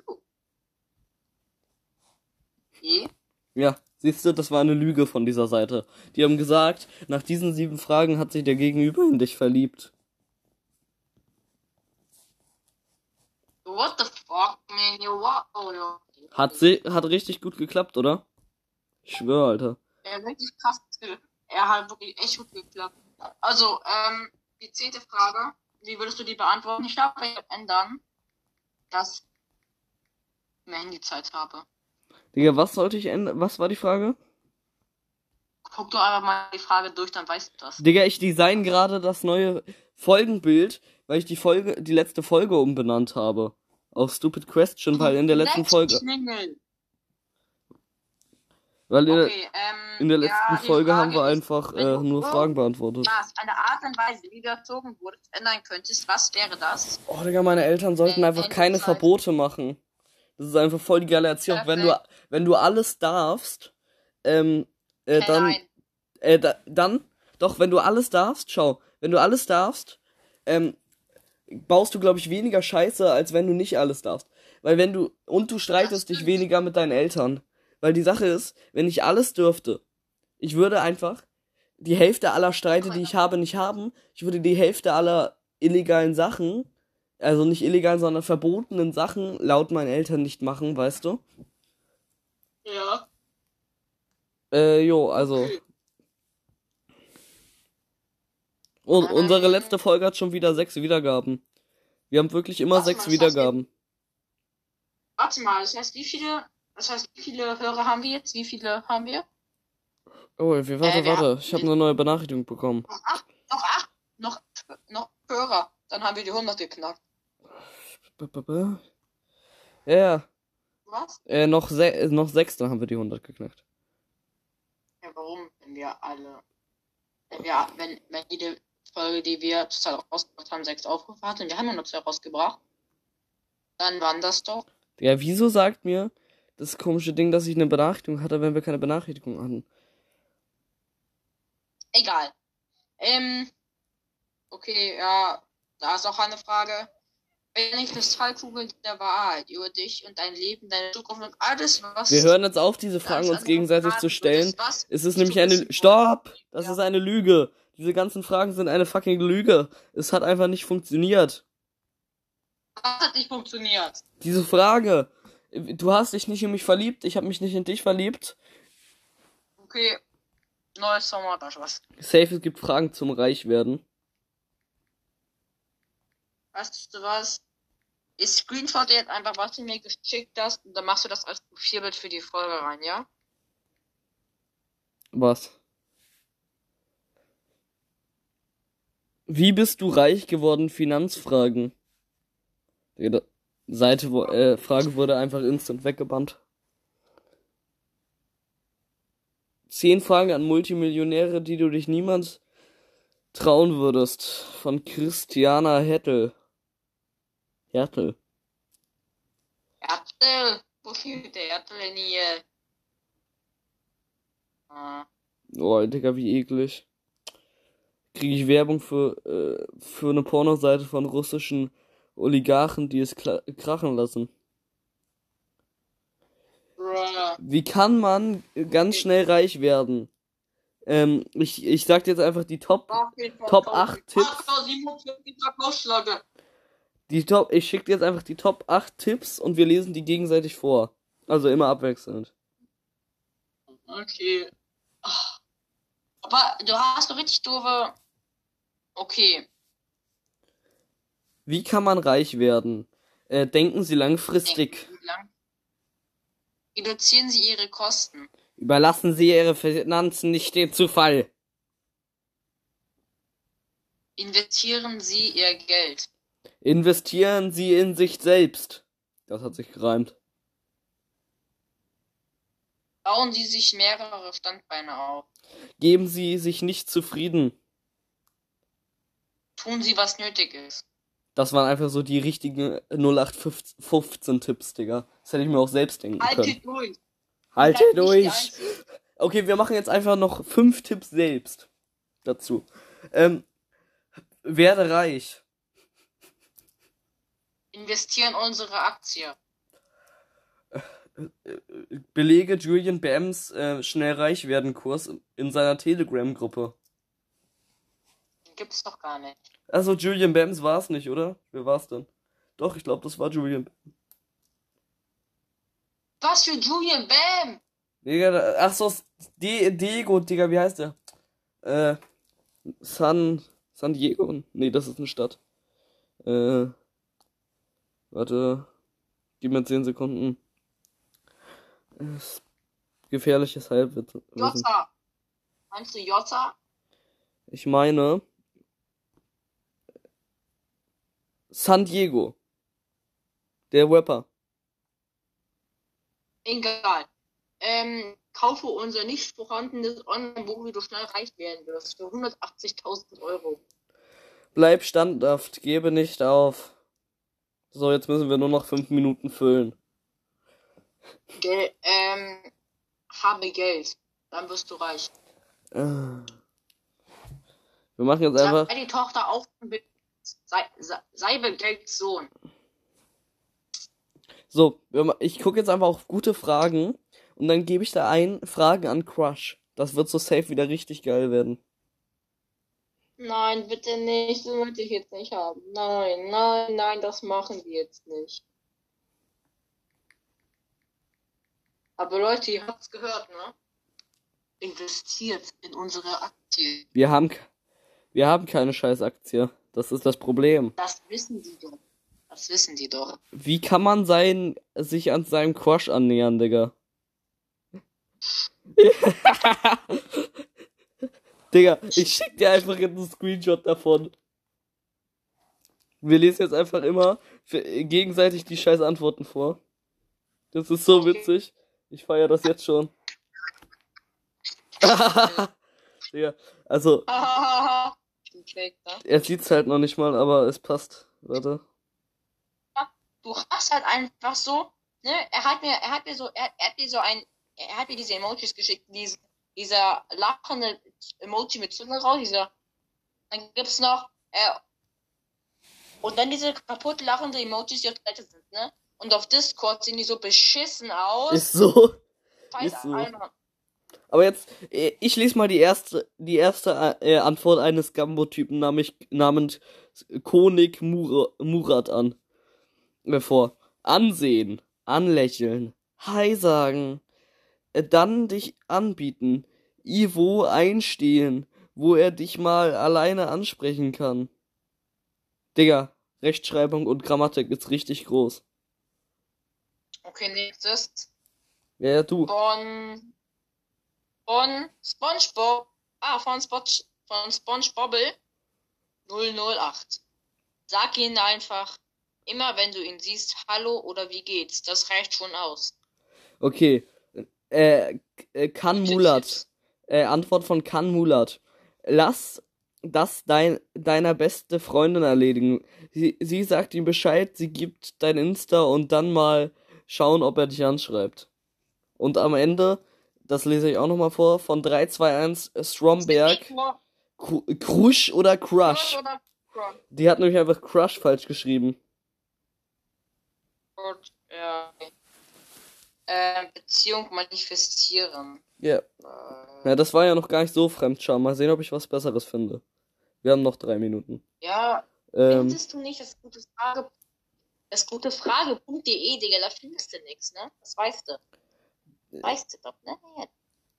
Okay. Ja, siehst du, das war eine Lüge von dieser Seite. Die haben gesagt, nach diesen sieben Fragen hat sich der Gegenüber in dich verliebt. What the fuck, man? You what? Oh, ja. Hat sie, hat richtig gut geklappt, oder? Ich schwöre, Alter. Er hat wirklich krass. Er hat wirklich echt gut geklappt. Also, ähm, die zehnte Frage. Wie würdest du die beantworten? Ich werde ändern, dass ich mehr Handyzeit habe. Digga, was sollte ich ändern? Was war die Frage? guck doch einfach mal die Frage durch, dann weißt du das. Digga, ich design gerade das neue Folgenbild, weil ich die Folge, die letzte Folge umbenannt habe. Auf Stupid Question, weil in der letzten Next Folge, weil in, der- Okay, ähm, in der ja, letzten die Folge haben wir einfach wenn äh, nur Fragen beantwortet. eine Art und Weise, wie du erzogen wurdest, ändern könntest, was wäre das? Oh, Digga, meine Eltern sollten Äh, einfach wenn keine Verbote machen. Das ist einfach voll die geile Erziehung. Wenn du, wenn du alles darfst, ähm, äh, Hey, dann, äh, da, dann, doch, wenn du alles darfst, schau, wenn du alles darfst, ähm, baust du, glaube ich, weniger Scheiße, als wenn du nicht alles darfst. Weil wenn du, und du streitest dich weniger mit deinen Eltern. Weil die Sache ist, wenn ich alles dürfte, ich würde einfach die Hälfte aller Streite, die ich habe, nicht haben. Ich würde die Hälfte aller illegalen Sachen, also nicht illegalen, sondern verbotenen Sachen laut meinen Eltern nicht machen, weißt du? Ja. Äh, jo, also. Und Aber- unsere letzte Folge hat schon wieder sechs Wiedergaben. Wir haben wirklich immer Warte sechs mal, das heißt, Wiedergaben. Warte mal, das heißt, wie viele, das heißt, wie viele Hörer haben wir jetzt? Wie viele haben wir? Oh, wir, warte, Äh, wir warte. haben- Ich habe eine neue Benachrichtigung bekommen. Noch acht, noch acht, noch, noch Hörer. Dann haben wir die 100 geknackt. Ja, ja. Was? Äh, noch, se noch sechs, dann haben wir die 100 geknackt. Ja, warum? Wenn wir alle, wenn wir, wenn, wenn jede Folge, die wir zurzeit rausgebracht haben, sechs Aufrufe hat und wir haben ja nur zwei rausgebracht, dann waren das doch. Ja, wieso sagt mir das komische Ding, dass ich eine Benachrichtigung hatte, wenn wir keine Benachrichtigung hatten? Egal. Ähm, okay, ja, da ist auch eine Frage. Wenn ich Kristallkugel der Wahrheit über dich und dein Leben, deine Zukunft und alles, was Wir hören jetzt auf, diese Fragen uns gegenseitig zu stellen. was Es ist nämlich eine. Stopp! Das Ja. ist eine Lüge. Diese ganzen Fragen sind eine fucking Lüge. Es hat einfach nicht funktioniert. Was hat nicht funktioniert? Diese Frage. Du hast dich nicht in mich verliebt, ich habe mich nicht in dich verliebt. Okay, neues das was. Safe, es gibt Fragen zum Reichwerden. Weißt du was? Ich screenshot jetzt einfach, was du mir geschickt hast, und dann machst du das als Profilbild für die Folge rein, ja? Was? Wie bist du reich geworden? Finanzfragen. Die Seite, wo, äh, Frage wurde einfach instant weggebannt. Zehn Fragen an Multimillionäre, die du dich niemals trauen würdest. Von Christiana Hettel. Hertel. Erdl, wo steht der Erdl in hier? Ah, Oh, Digga, wie eklig. Kriege ich Werbung für, äh, für eine Pornoseite von russischen Oligarchen, die es krachen lassen. Wie kann man ganz schnell reich werden? Ähm, ich, ich sag dir jetzt einfach die Top, Top 1000. 8 Tipps. 847 Ausschläge. die Top, ich schick dir jetzt einfach die Top 8 Tipps und wir lesen die gegenseitig vor. Also immer abwechselnd. Okay. Aber du hast doch richtig doofe. Okay. Wie kann man reich werden? Äh, denken Sie langfristig. Denken Sie lang. Reduzieren Sie Ihre Kosten. Überlassen Sie Ihre Finanzen nicht dem Zufall. Investieren Sie Ihr Geld. Investieren Sie in sich selbst. Das hat sich gereimt. Bauen Sie sich mehrere Standbeine auf. Geben Sie sich nicht zufrieden. Tun Sie, was nötig ist. Das waren einfach so die richtigen 0815 Tipps, Digga. Das hätte ich mir auch selbst denken können. Haltet durch. Halte Seid nicht die durch. Okay, wir machen jetzt einfach noch fünf Tipps selbst dazu. Ähm, werde reich. Investieren unsere Aktie. Belege Julian Bams äh, schnell reich werden Kurs in seiner Telegram-Gruppe. Gibt's doch gar nicht. Also Julian Bams war es nicht, oder? Wer war es denn? Doch, ich glaube, das war Julian. Was für Julian Bam? Digga, ach so, Diego, Digga, wie heißt der? Äh, San, San Diego? Nee, das ist eine Stadt. Äh, warte, gib mir 10 Sekunden. Äh, gefährliches Halbwissen. Jota. Meinst du Jota? Ich meine San Diego. Der Rapper. Egal. Ähm, kaufe unser nicht vorhandenes Online-Buch, wie du schnell reich werden wirst, für 180.000 Euro. Bleib standhaft, gebe nicht auf. So, jetzt müssen wir nur noch fünf Minuten füllen. Gel ähm, habe Geld, dann wirst du reich. Äh. Wir machen jetzt einfach. Die Tochter auch sei, sei, sei Sohn. So, ich gucke jetzt einfach auf gute Fragen und dann gebe ich da ein Fragen an Crush. Das wird so safe wieder richtig geil werden. Nein, bitte nicht, das möchte ich jetzt nicht haben. Nein, nein, nein, das machen wir jetzt nicht. Aber Leute, ihr habt's gehört, ne? Investiert in unsere Aktie. Wir haben, wir haben keine Scheißaktie. Das ist das Problem. Das wissen die doch. Das wissen die doch. Wie kann man sein, sich an seinem Crush annähern, Digga? Digga, ich schick dir einfach jetzt einen Screenshot davon. Wir lesen jetzt einfach immer gegenseitig die scheiß Antworten vor. Das ist so witzig. Ich feiere das jetzt schon. Digga, also, fake, ne? er sieht's halt noch nicht mal, aber es passt. Warte. Du hast halt einfach so, ne? Er hat mir, er hat mir so, er, er hat mir so ein, er hat mir diese Emojis geschickt, diesen, dieser lachende Emoji mit Zunge raus, dieser, dann gibt's noch, äh, und dann diese kaputt lachende Emojis, die auf der Seite sind, ne? Und auf Discord sehen die so beschissen aus. Ist so. Ist so. Alter. Aber jetzt, äh, ich lese mal die erste, die erste äh, Antwort eines Gambo-Typen namens, namens Konig Mur Murat an. Äh, vor. Ansehen, anlächeln, Hi sagen, äh, dann dich anbieten, Ivo einstehen, wo er dich mal alleine ansprechen kann. Digga, Rechtschreibung und Grammatik ist richtig groß. Okay, nächstes. Ja, ja, du. Von, von SpongeBob, ah, von, Spon von SpongeBobble 008. Sag ihn einfach, immer wenn du ihn siehst, hallo oder wie geht's. Das reicht schon aus. Okay. Äh, äh Kan Mulat. Äh, Antwort von Kan Mulat. Lass das dein, deiner beste Freundin erledigen. Sie, sie sagt ihm Bescheid, sie gibt dein Insta und dann mal schauen, ob er dich anschreibt. Und am Ende, das lese ich auch nochmal vor, von 321 Stromberg, Kru- Krusch oder Crush. Oder Crush. Die hat nämlich einfach Crush falsch geschrieben. Gut, ja. Äh, Beziehung manifestieren. Ja. Äh, Ja, das war ja noch gar nicht so Fremdscham. Mal sehen, ob ich was Besseres finde. Wir haben noch drei Minuten. ja, Ähm, findest du nicht das gute Frage? Das gute Frage.de, Digga, da findest du nichts, ne? Das weißt du. Weißt du doch, ne?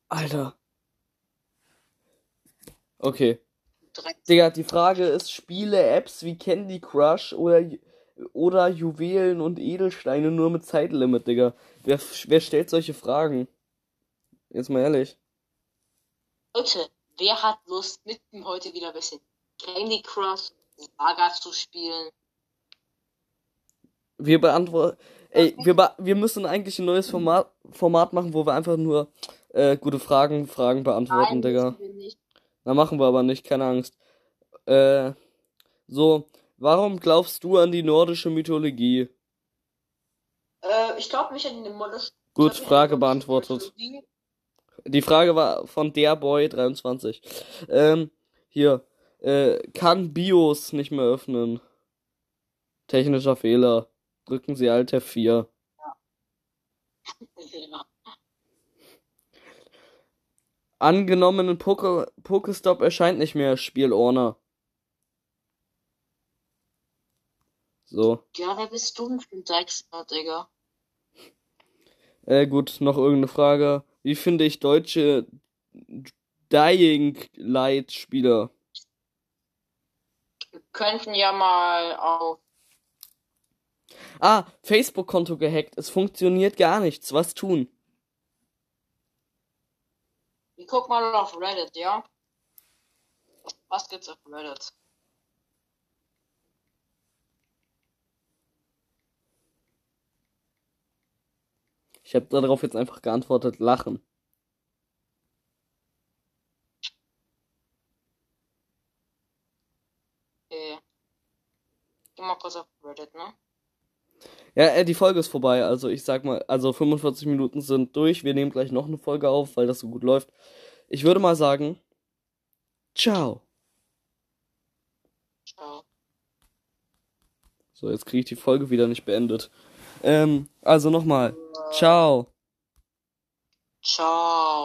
Alter. Okay. direkt. Digga, die Frage ist, spiele Apps wie Candy Crush oder, oder Juwelen und Edelsteine nur mit Zeitlimit, Digga. Wer, wer stellt solche Fragen? Jetzt mal ehrlich. Leute, wer hat Lust, mit mir heute wieder ein bisschen Candy Crush, Saga zu spielen? Wir beantworten. Ey, wir, wir müssen eigentlich ein neues Format, Format machen, wo wir einfach nur äh, gute Fragen, Fragen beantworten, Digga. wir nicht. Na, machen wir aber nicht, keine Angst. Äh, so, warum glaubst du an die nordische Mythologie? Äh, ich glaube mich an den Moloch. Gut, Frage beantwortet. Die Frage war von der Boy 23. Ähm, hier, äh, kann BIOS nicht mehr öffnen? Technischer Fehler. Drücken Sie Alt F4. Ja. Angenommenen Poke Pokestop erscheint nicht mehr, Spiel Orner. So. ja, wer bist du denn für ein Drecksnerd, Digga? Äh, gut, noch irgendeine Frage. Wie finde ich deutsche Dying Light Spieler? Wir könnten ja mal auf. Ah, Facebook-Konto gehackt. Es funktioniert gar nichts. Was tun? Ich guck mal auf Reddit, ja? Was gibt's auf Reddit? Ich habe darauf jetzt einfach geantwortet, lachen. Okay. Geh mal kurz auf Reddit, ne? Ja, äh, die Folge ist vorbei. Also ich sag mal, also 45 Minuten sind durch. Wir nehmen gleich noch eine Folge auf, weil das so gut läuft. Ich würde mal sagen, ciao. Ciao. So, jetzt kriege ich die Folge wieder nicht beendet. Ähm, also nochmal, ciao. Ciao.